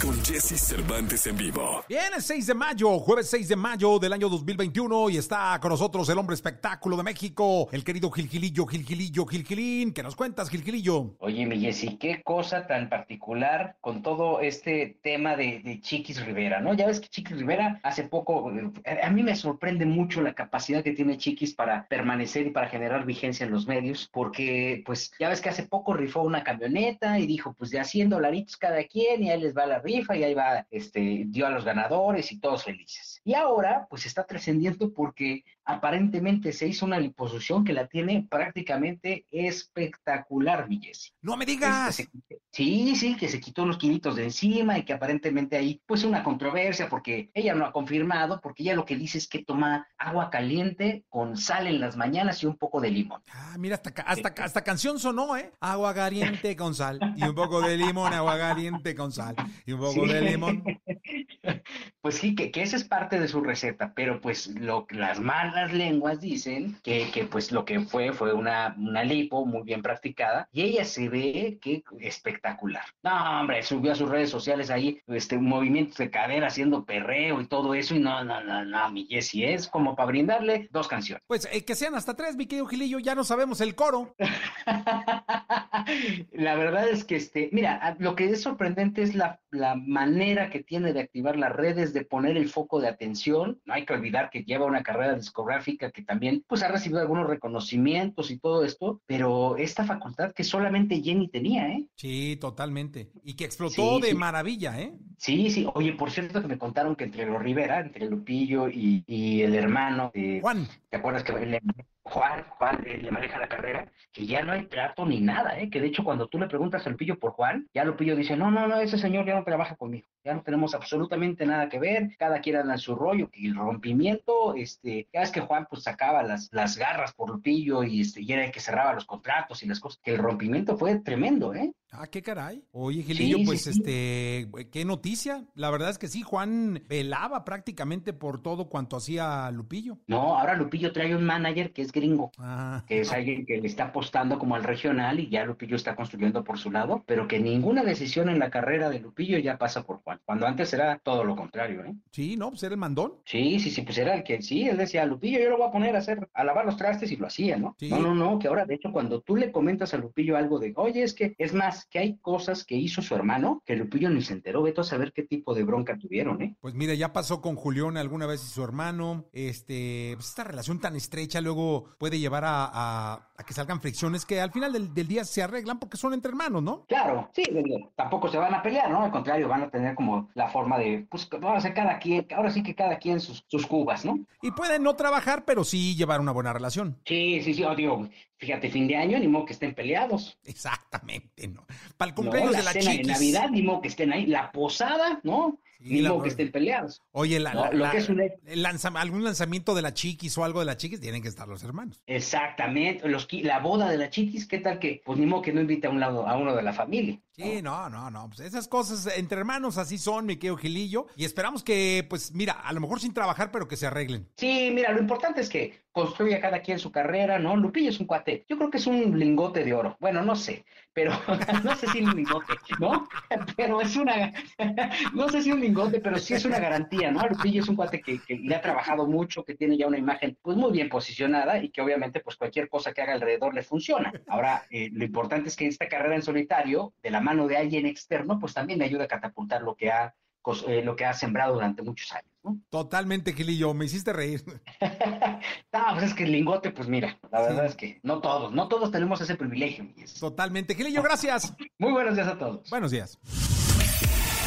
con Jesse Cervantes en vivo. Bien, es 6 de mayo, jueves 6 de mayo del año 2021 y está con nosotros el hombre espectáculo de México, el querido Gilgilillo, Gilgilillo, Gilgilín. ¿Qué nos cuentas, Gilgilillo? Oye, mi Jessy, qué cosa tan particular con todo este tema de, de Chiquis Rivera, ¿no? Ya ves que Chiquis Rivera hace poco, eh, a mí me sorprende mucho la capacidad que tiene Chiquis para permanecer y para generar vigencia en los medios, porque pues ya ves que hace poco rifó una camioneta y dijo, pues de a 100 dolaritos cada quien y ahí les va la rifa y ahí va, este, dio a los ganadores y todos felices. Y ahora pues está trascendiendo porque aparentemente se hizo una liposucción que la tiene prácticamente espectacular, mi Jessy. No me digas. Este, se- sí, sí, que se quitó los kilitos de encima y que aparentemente hay pues una controversia porque ella no ha confirmado, porque ella lo que dice es que toma agua caliente con sal en las mañanas y un poco de limón. Ah, mira, hasta, hasta, ca- hasta canción sonó, ¿eh? Agua caliente con sal y un poco de limón, agua caliente con sal y un poco Sí. de limón. Pues sí, que, que esa es parte de su receta, pero pues lo, las malas lenguas dicen que, que pues lo que fue fue una, una lipo muy bien practicada y ella se ve que espectacular. No, hombre, subió a sus redes sociales ahí este, movimientos de cadera haciendo perreo y todo eso y no, no, no, no, mi Jessie, es como para brindarle dos canciones. Pues eh, que sean hasta tres, mi querido Gilillo, ya no sabemos el coro. La verdad es que, este, mira, lo que es sorprendente es la, la manera que tiene de activar las redes, de poner el foco de atención. No hay que olvidar que lleva una carrera discográfica que también, pues, ha recibido algunos reconocimientos y todo esto, pero esta facultad que solamente Jenny tenía, ¿eh? Sí, totalmente. Y que explotó Sí, de sí. maravilla, ¿eh? Sí, sí. Oye, por cierto que me contaron que entre los Rivera, entre Lupillo y, y el hermano de, Juan. ¿Te acuerdas que le- Juan, Juan eh, le maneja la carrera? Que ya no hay trato ni nada, ¿eh? Que de hecho cuando tú le preguntas a Lupillo por Juan, ya Lupillo dice, no, no, no, ese señor ya no trabaja conmigo, ya no tenemos absolutamente nada que ver, cada quien anda en su rollo, que el rompimiento, este, ya es que Juan pues sacaba las, las garras por Lupillo y, este, y era el que cerraba los contratos y las cosas, que el rompimiento fue tremendo, ¿eh? Ah, qué caray. Oye, Gilillo, Sí, pues sí, sí. este, qué noticia. La verdad es que sí, Juan velaba prácticamente por todo cuanto hacía Lupillo. No, ahora Lupillo trae un manager que es gringo. Ah, que es alguien que le está apostando como al regional y ya Lupillo está construyendo por su lado, pero que ninguna decisión en la carrera de Lupillo ya pasa por Juan, cuando antes era todo lo contrario, ¿eh? sí, no, pues era el mandón. Sí, sí, sí, pues era el que sí, él decía, Lupillo, yo lo voy a poner a hacer, a lavar los trastes y lo hacía, ¿no? Sí. No, no, no, que ahora, de hecho, cuando tú le comentas a Lupillo algo de, oye, es que, es más, que hay cosas que hizo su hermano que Lupillo ni se enteró, a saber qué tipo de bronca tuvieron, ¿eh? Pues mira, ya pasó con Julián alguna vez y su hermano. Este, pues esta relación tan estrecha luego puede llevar a, a- a que salgan fricciones que al final del, del día se arreglan porque son entre hermanos, ¿no? Claro, sí, tampoco se van a pelear, ¿no? Al contrario, van a tener como la forma de, pues, vamos a hacer cada quien, ahora sí que cada quien sus, sus cubas, ¿no? Y pueden no trabajar, pero sí llevar una buena relación. Sí, sí, sí, oh, digo, fíjate, fin de año, ni modo que estén peleados. Exactamente, ¿no? Para el No, cumpleaños la de la cena de chiquis. Navidad, ni modo que estén ahí. La posada, ¿no? Sí, modo que estén peleados. Oye, la, No, la- lo la- que es un- el lanza- algún lanzamiento de la chiquis o algo de la chiquis, tienen que estar los hermanos. Exactamente. Los, la boda de la chiquis, ¿qué tal que? Pues ni modo que no invite a un lado, a uno de la familia. Sí, no, no, no. Pues esas cosas entre hermanos así son, mi querido Gilillo. Y esperamos que, pues, mira, a lo mejor sin trabajar, pero que se arreglen. Sí, mira, lo importante es que construya cada quien su carrera, ¿no? Lupillo es un cuate. Yo creo que es un lingote de oro. Bueno, no sé, pero no sé si un lingote, ¿no? Pero es una, no sé si un lingote, pero sí es una garantía, ¿no? Lupillo es un cuate que, que le ha trabajado mucho, que tiene ya una imagen pues muy bien posicionada y que obviamente pues cualquier cosa que haga alrededor le funciona. Ahora, eh, lo importante es que esta carrera en solitario, de la mano de alguien externo, pues también le ayuda a catapultar lo que ha, eh, lo que ha sembrado durante muchos años, ¿no? Totalmente, Gilillo. Me hiciste reír. No, pues es que el lingote, pues mira, la verdad Sí. es que no todos, no todos tenemos ese privilegio. Totalmente. Gilillo, gracias. Muy buenos días a todos. Buenos días.